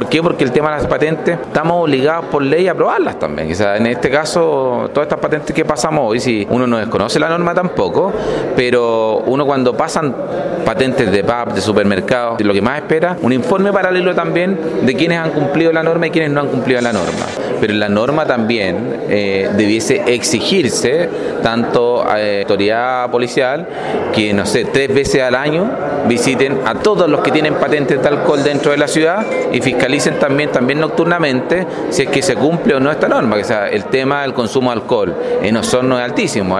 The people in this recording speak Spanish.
¿Por qué? Porque el tema de las patentes estamos obligados por ley a aprobarlas también. O sea, en este caso, todas estas patentes que pasamos hoy, si uno no desconoce la norma tampoco, pero uno cuando pasan patentes de pub, de supermercado, lo que más espera, un informe paralelo también de quienes han cumplido la norma y quienes no han cumplido la norma. Pero la norma también eh, debiese exigirse tanto a la autoridad policial que, no sé, tres veces al año visiten a todos los que tienen patentes de alcohol dentro de la ciudad y fiscalicen también, también nocturnamente si es que se cumple o no esta norma, que sea el tema del consumo de alcohol en Osorno es altísimo.